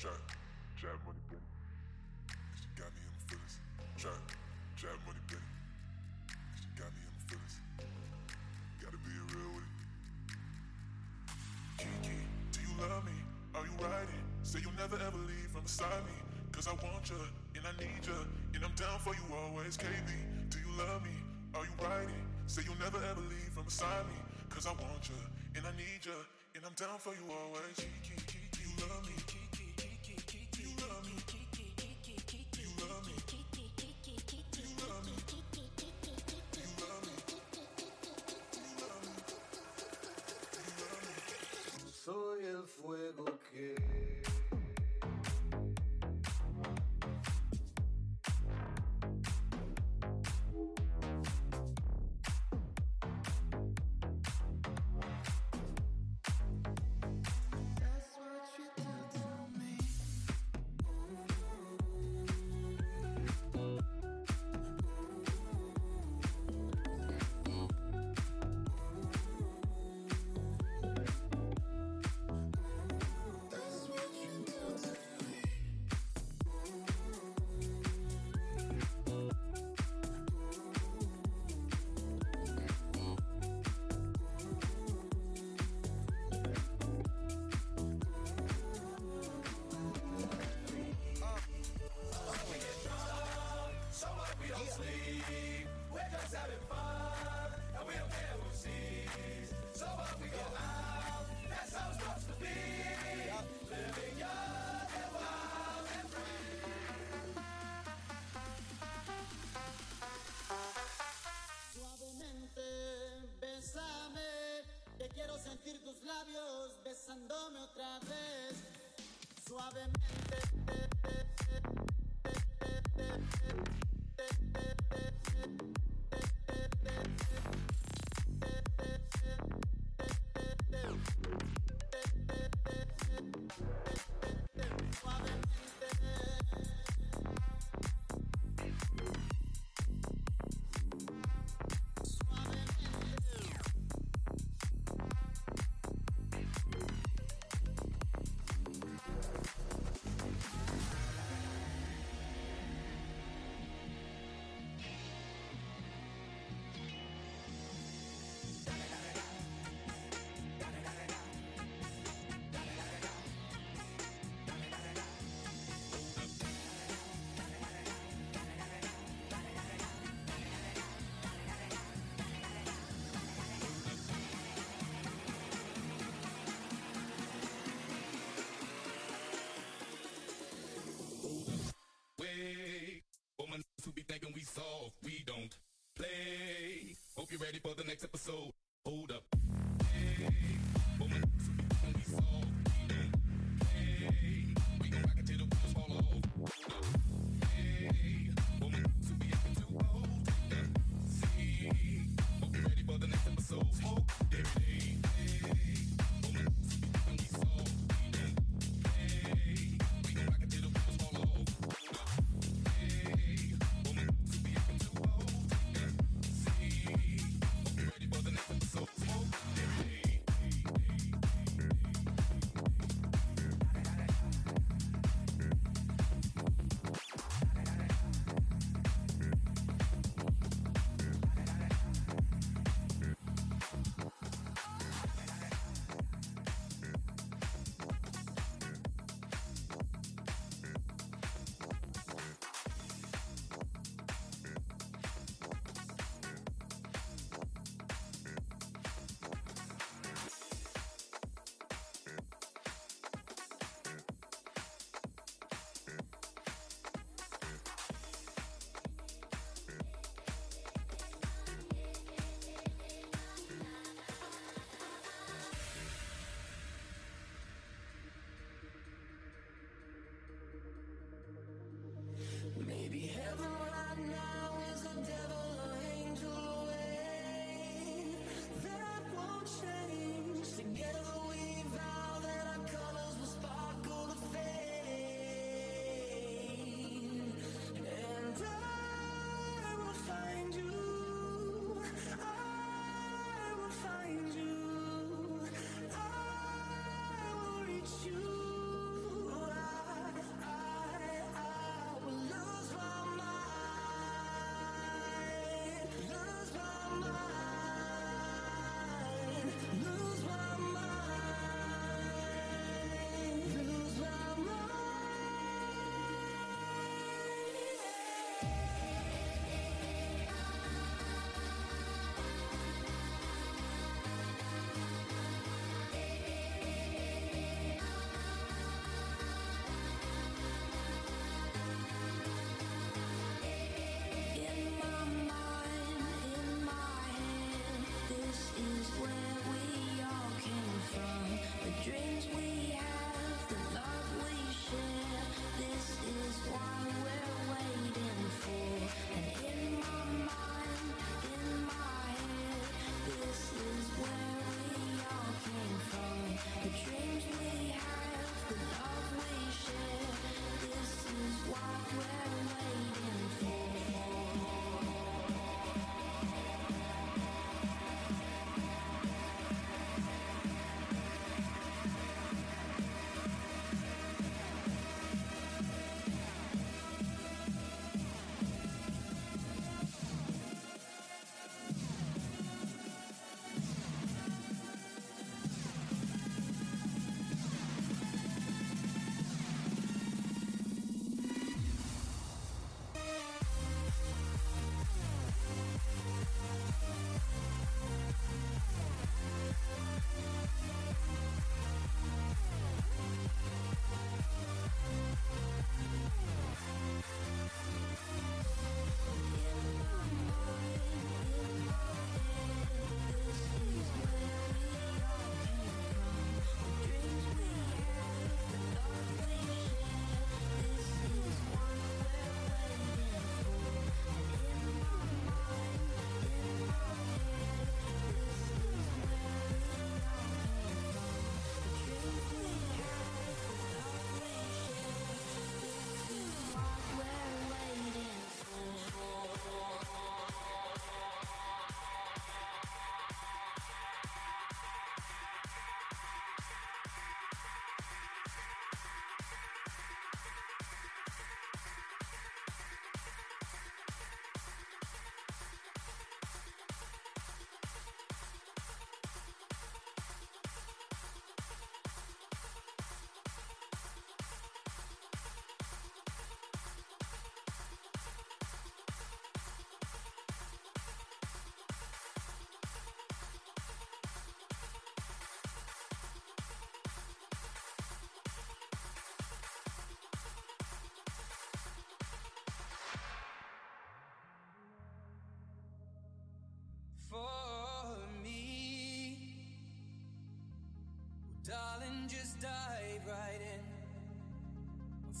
Trap, trap Money Benny. Got me in my feelings. Trap, trap Money Benny. Got me in my feelings. Gotta be real with it. Kiki, do you love me? Are you riding? Say you'll never ever leave from beside me. Cause I want you, and I need you, and I'm down for you always, KB. Do you love me? Are you riding? Say you'll never ever leave from beside me. Cause I want you, and I need you, and I'm down for you always. Kiki, Suavemente. We don't play. Hope you're ready for the next episode.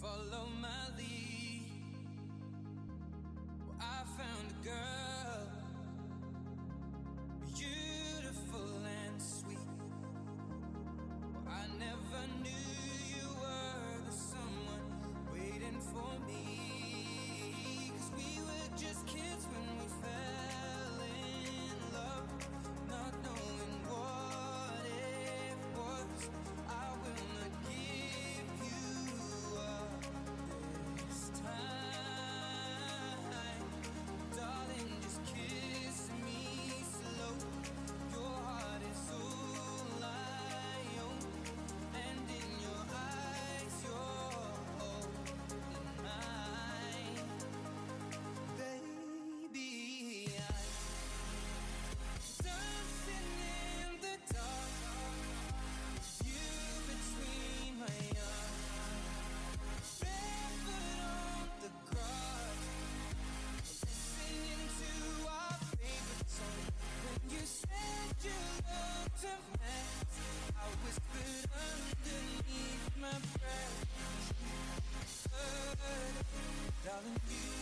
Follow my darling, you